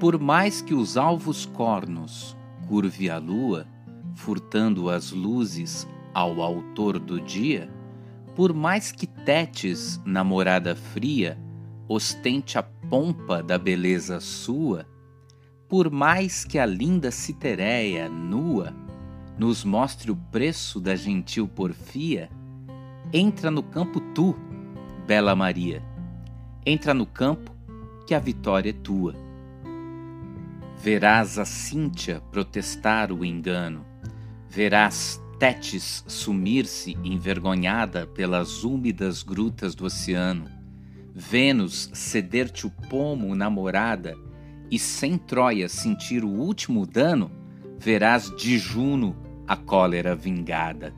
Por mais que os alvos cornos curve a lua, furtando as luzes ao autor do dia, por mais que Tétis, namorada fria, ostente a pompa da beleza sua, por mais que a linda Citereia, nua, nos mostre o preço da gentil porfia, entra no campo tu, bela Maria, entra no campo que a vitória é tua. Verás a Cíntia protestar o engano, verás Tétis sumir-se envergonhada pelas úmidas grutas do oceano, Vênus ceder-te o pomo namorada, e sem Troia sentir o último dano, verás de Juno a cólera vingada.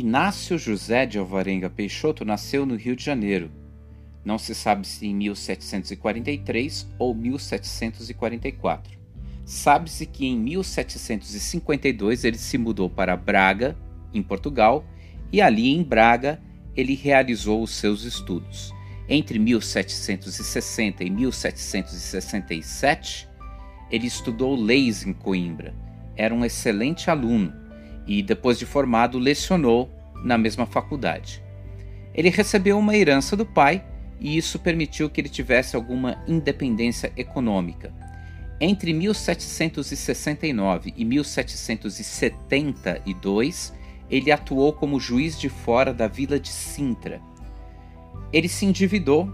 Inácio José de Alvarenga Peixoto nasceu no Rio de Janeiro. Não se sabe se em 1743 ou 1744. Sabe-se que em 1752 ele se mudou para Braga, em Portugal, e ali em Braga ele realizou os seus estudos. Entre 1760 e 1767, ele estudou leis em Coimbra. Era um excelente aluno e, depois de formado, lecionou na mesma faculdade. Ele recebeu uma herança do pai e isso permitiu que ele tivesse alguma independência econômica. Entre 1769 e 1772, ele atuou como juiz de fora da vila de Sintra. Ele se endividou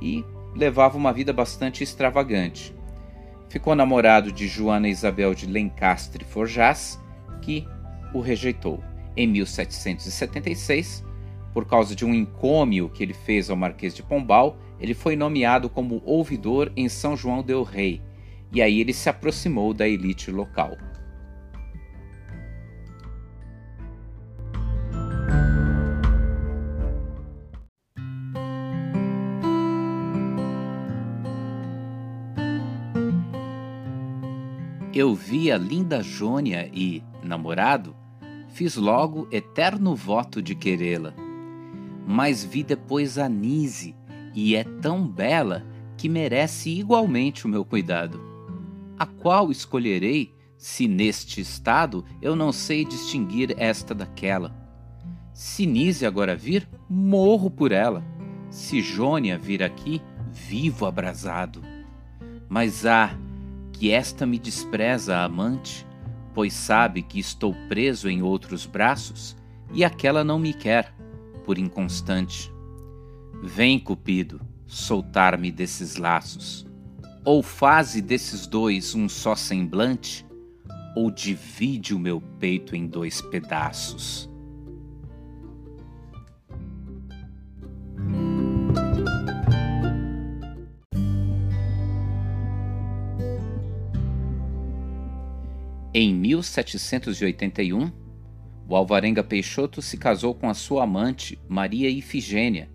e levava uma vida bastante extravagante. Ficou namorado de Joana Isabel de Lencastre Forjás, que o rejeitou. Em 1776, por causa de um encômio que ele fez ao Marquês de Pombal, ele foi nomeado como ouvidor em São João del Rei, e aí ele se aproximou da elite local. Eu vi a linda Jônia e, namorado, fiz logo eterno voto de querê-la. Mas vi depois a Nise, e é tão bela que merece igualmente o meu cuidado. A qual escolherei, se neste estado eu não sei distinguir esta daquela? Se Nise agora vir, morro por ela. Se Jônia vir aqui, vivo abrasado. Mas ah, que esta me despreza amante, pois sabe que estou preso em outros braços e aquela não me quer, por inconstante. Vem, Cupido, soltar-me desses laços. Ou faze desses dois um só semblante, ou divide o meu peito em dois pedaços. Em 1781, o Alvarenga Peixoto se casou com a sua amante, Maria Ifigênia,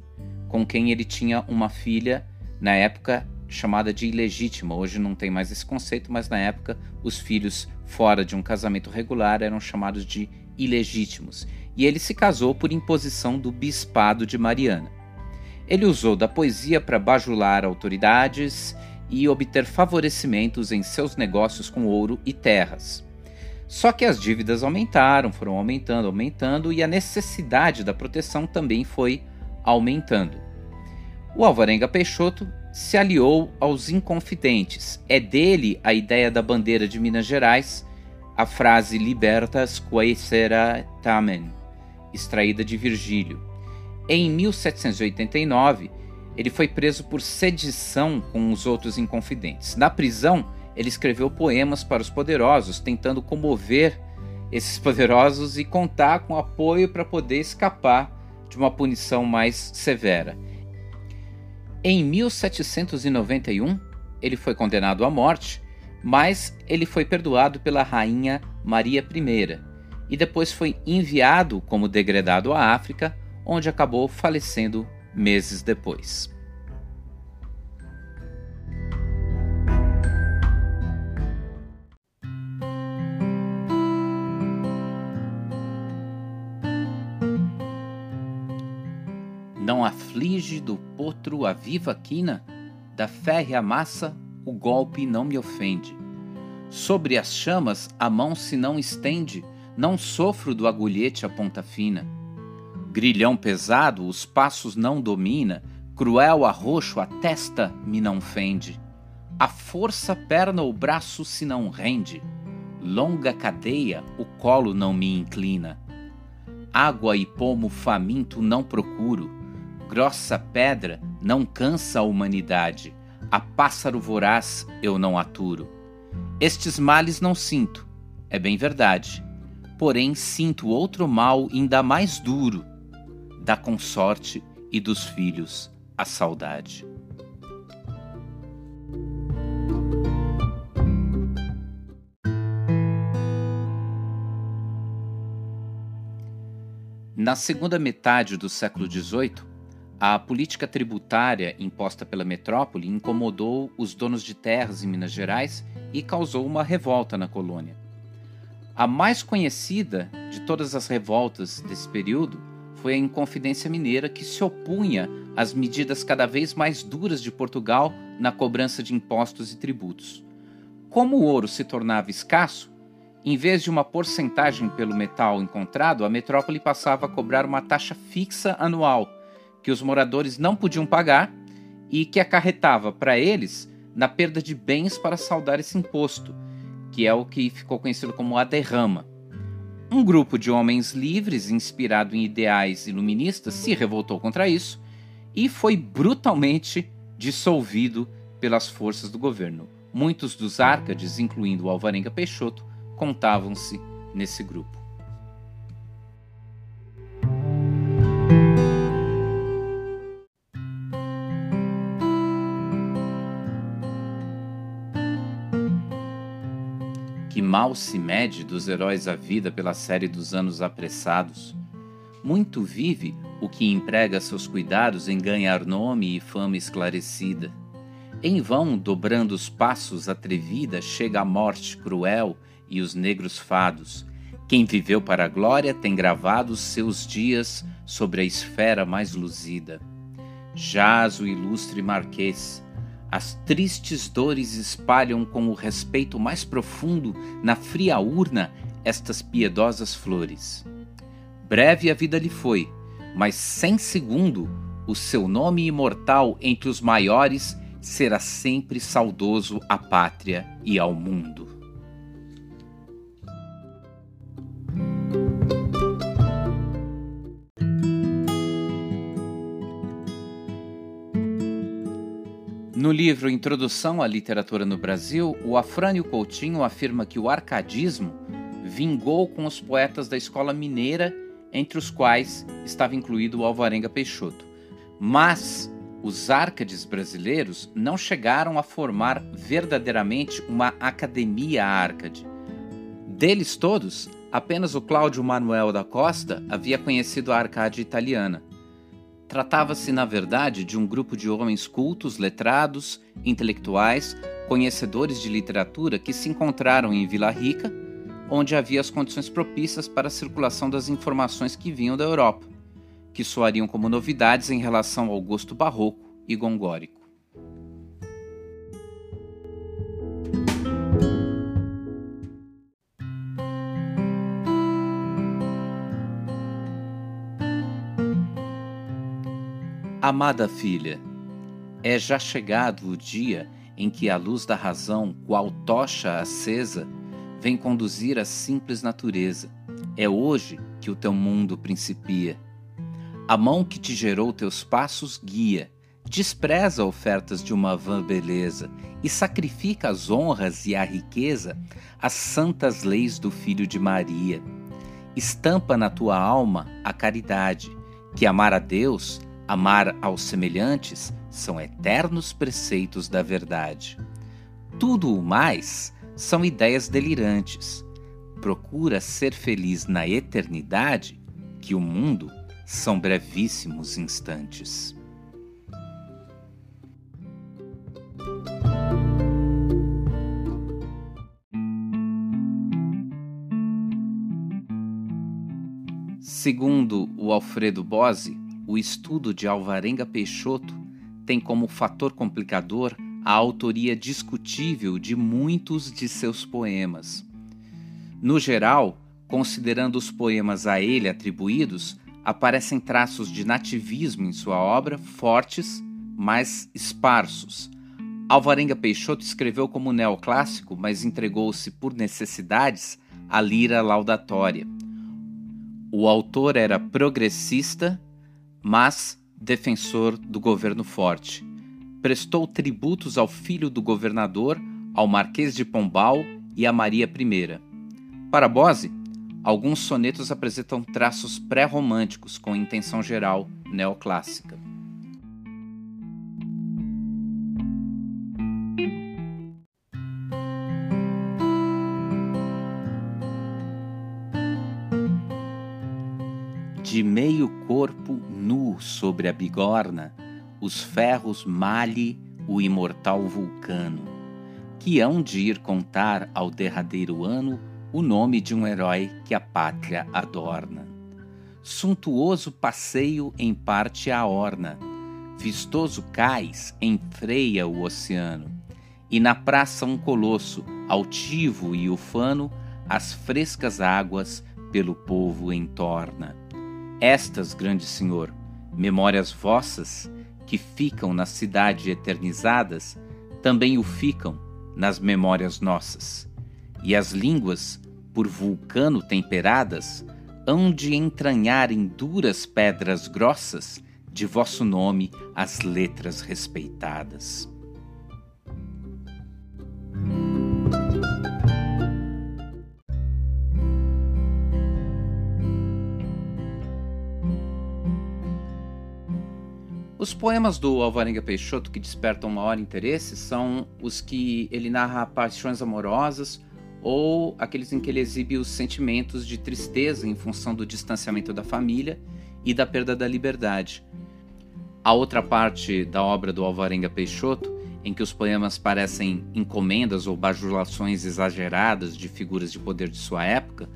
com quem ele tinha uma filha, na época chamada de ilegítima. Hoje não tem mais esse conceito, mas na época os filhos fora de um casamento regular eram chamados de ilegítimos. E ele se casou por imposição do bispado de Mariana. Ele usou da poesia para bajular autoridades e obter favorecimentos em seus negócios com ouro e terras. Só que as dívidas aumentaram, foram aumentando, aumentando e a necessidade da proteção também foi aumentando. O Alvarenga Peixoto se aliou aos Inconfidentes. É dele a ideia da bandeira de Minas Gerais, a frase Libertas quaesera tamen, extraída de Virgílio. Em 1789, ele foi preso por sedição com os outros Inconfidentes. Na prisão, ele escreveu poemas para os poderosos, tentando comover esses poderosos e contar com apoio para poder escapar de uma punição mais severa. Em 1791, ele foi condenado à morte, mas ele foi perdoado pela rainha Maria I e depois foi enviado como degredado à África, onde acabou falecendo meses depois. Não aflige do potro a viva quina, da férrea massa o golpe não me ofende. Sobre as chamas a mão se não estende, não sofro do agulhete a ponta fina. Grilhão pesado os passos não domina, cruel arroxo a testa me não fende. A força perna ou braço se não rende, longa cadeia o colo não me inclina. Água e pomo faminto não procuro, grossa pedra não cansa a humanidade, a pássaro voraz eu não aturo. Estes males não sinto, é bem verdade, porém sinto outro mal ainda mais duro, da consorte e dos filhos a saudade. Na segunda metade do século XVIII, a política tributária imposta pela metrópole incomodou os donos de terras em Minas Gerais e causou uma revolta na colônia. A mais conhecida de todas as revoltas desse período foi a Inconfidência Mineira, que se opunha às medidas cada vez mais duras de Portugal na cobrança de impostos e tributos. Como o ouro se tornava escasso, em vez de uma porcentagem pelo metal encontrado, a metrópole passava a cobrar uma taxa fixa anual, que os moradores não podiam pagar e que acarretava para eles na perda de bens para saldar esse imposto, que é o que ficou conhecido como a derrama. Um grupo de homens livres, inspirado em ideais iluministas, se revoltou contra isso e foi brutalmente dissolvido pelas forças do governo. Muitos dos árcades, incluindo o Alvarenga Peixoto, contavam-se nesse grupo. Mal se mede dos heróis a vida pela série dos anos apressados. Muito vive o que emprega seus cuidados em ganhar nome e fama esclarecida. Em vão, dobrando os passos atrevida, chega a morte cruel e os negros fados. Quem viveu para a glória tem gravado seus dias sobre a esfera mais luzida. Jaz o ilustre marquês. As tristes dores espalham com o respeito mais profundo na fria urna estas piedosas flores. Breve a vida lhe foi, mas sem segundo o seu nome imortal entre os maiores será sempre saudoso à pátria e ao mundo. No livro Introdução à Literatura no Brasil, o Afrânio Coutinho afirma que o arcadismo vingou com os poetas da escola mineira, entre os quais estava incluído o Alvarenga Peixoto. Mas os árcades brasileiros não chegaram a formar verdadeiramente uma academia árcade. Deles todos, apenas o Cláudio Manuel da Costa havia conhecido a arcade italiana. Tratava-se, na verdade, de um grupo de homens cultos, letrados, intelectuais, conhecedores de literatura que se encontraram em Vila Rica, onde havia as condições propícias para a circulação das informações que vinham da Europa, que soariam como novidades em relação ao gosto barroco e gongórico. Amada filha, é já chegado o dia em que a luz da razão, qual tocha acesa, vem conduzir a simples natureza. É hoje que o teu mundo principia. A mão que te gerou teus passos guia, despreza ofertas de uma vã beleza e sacrifica as honras e a riqueza às santas leis do Filho de Maria. Estampa na tua alma a caridade, que amar a Deus Amar aos semelhantes são eternos preceitos da verdade. Tudo o mais são ideias delirantes. Procura ser feliz na eternidade, que o mundo são brevíssimos instantes. Segundo o Alfredo Bose, o estudo de Alvarenga Peixoto tem como fator complicador a autoria discutível de muitos de seus poemas. No geral, considerando os poemas a ele atribuídos, aparecem traços de nativismo em sua obra, fortes, mas esparsos. Alvarenga Peixoto escreveu como neoclássico, mas entregou-se por necessidades à lira laudatória. O autor era progressista, mas defensor do governo forte. Prestou tributos ao filho do governador, ao Marquês de Pombal e a Maria I. Para Bose, alguns sonetos apresentam traços pré-românticos com intenção geral neoclássica. De meio corpo nu sobre a bigorna, os ferros malhe o imortal vulcano, que hão de ir contar ao derradeiro ano o nome de um herói que a pátria adorna. Suntuoso passeio em parte a orna, vistoso cais enfreia o oceano, e na praça um colosso, altivo e ufano, as frescas águas pelo povo entorna estas, grande Senhor, memórias vossas, que ficam na cidade eternizadas, também o ficam nas memórias nossas. E as línguas, por vulcano temperadas, hão de entranhar em duras pedras grossas de vosso nome as letras respeitadas. Os poemas do Alvarenga Peixoto que despertam maior interesse são os que ele narra paixões amorosas ou aqueles em que ele exibe os sentimentos de tristeza em função do distanciamento da família e da perda da liberdade. A outra parte da obra do Alvarenga Peixoto, em que os poemas parecem encomendas ou bajulações exageradas de figuras de poder de sua época,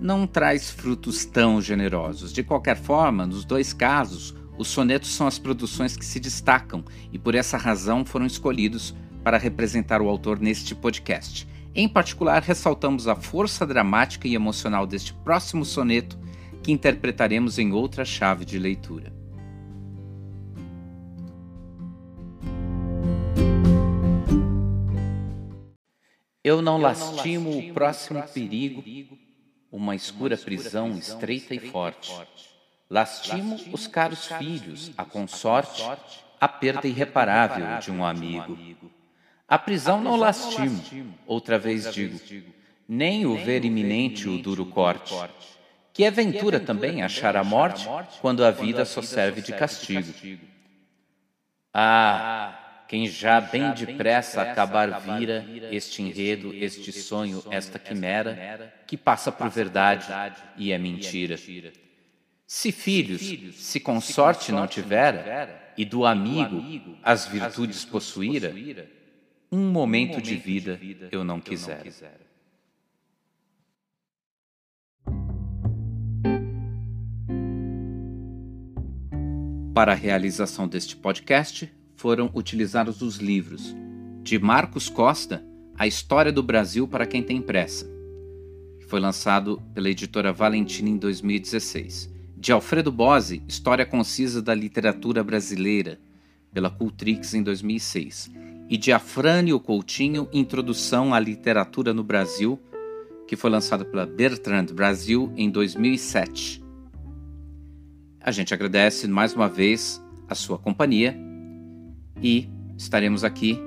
não traz frutos tão generosos. De qualquer forma, nos dois casos, os sonetos são as produções que se destacam e por essa razão foram escolhidos para representar o autor neste podcast. Em particular, ressaltamos a força dramática e emocional deste próximo soneto, que interpretaremos em outra chave de leitura. Eu não lastimo o próximo perigo, uma escura prisão estreita e forte Lastimo os caros filhos, a consorte, a perda irreparável de um amigo. A prisão não lastimo, outra vez digo, nem o ver iminente o duro corte. Que é ventura também achar a morte quando a vida só serve de castigo. Ah, quem já bem depressa acabar vira este enredo, este sonho, esta quimera, que passa por verdade e é mentira. Se filhos, se consorte não tivera, e do amigo as virtudes possuíra, um momento de vida eu não quisera. Para a realização deste podcast, foram utilizados os livros de Marcos Costa, A História do Brasil para quem tem pressa, que foi lançado pela editora Valentina em 2016 de Alfredo Bose, História Concisa da Literatura Brasileira, pela Cultrix em 2006, e de Afrânio Coutinho, Introdução à Literatura no Brasil, que foi lançado pela Bertrand Brasil em 2007. A gente agradece mais uma vez a sua companhia e estaremos aqui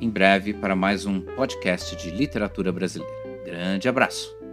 em breve para mais um podcast de literatura brasileira. Grande abraço!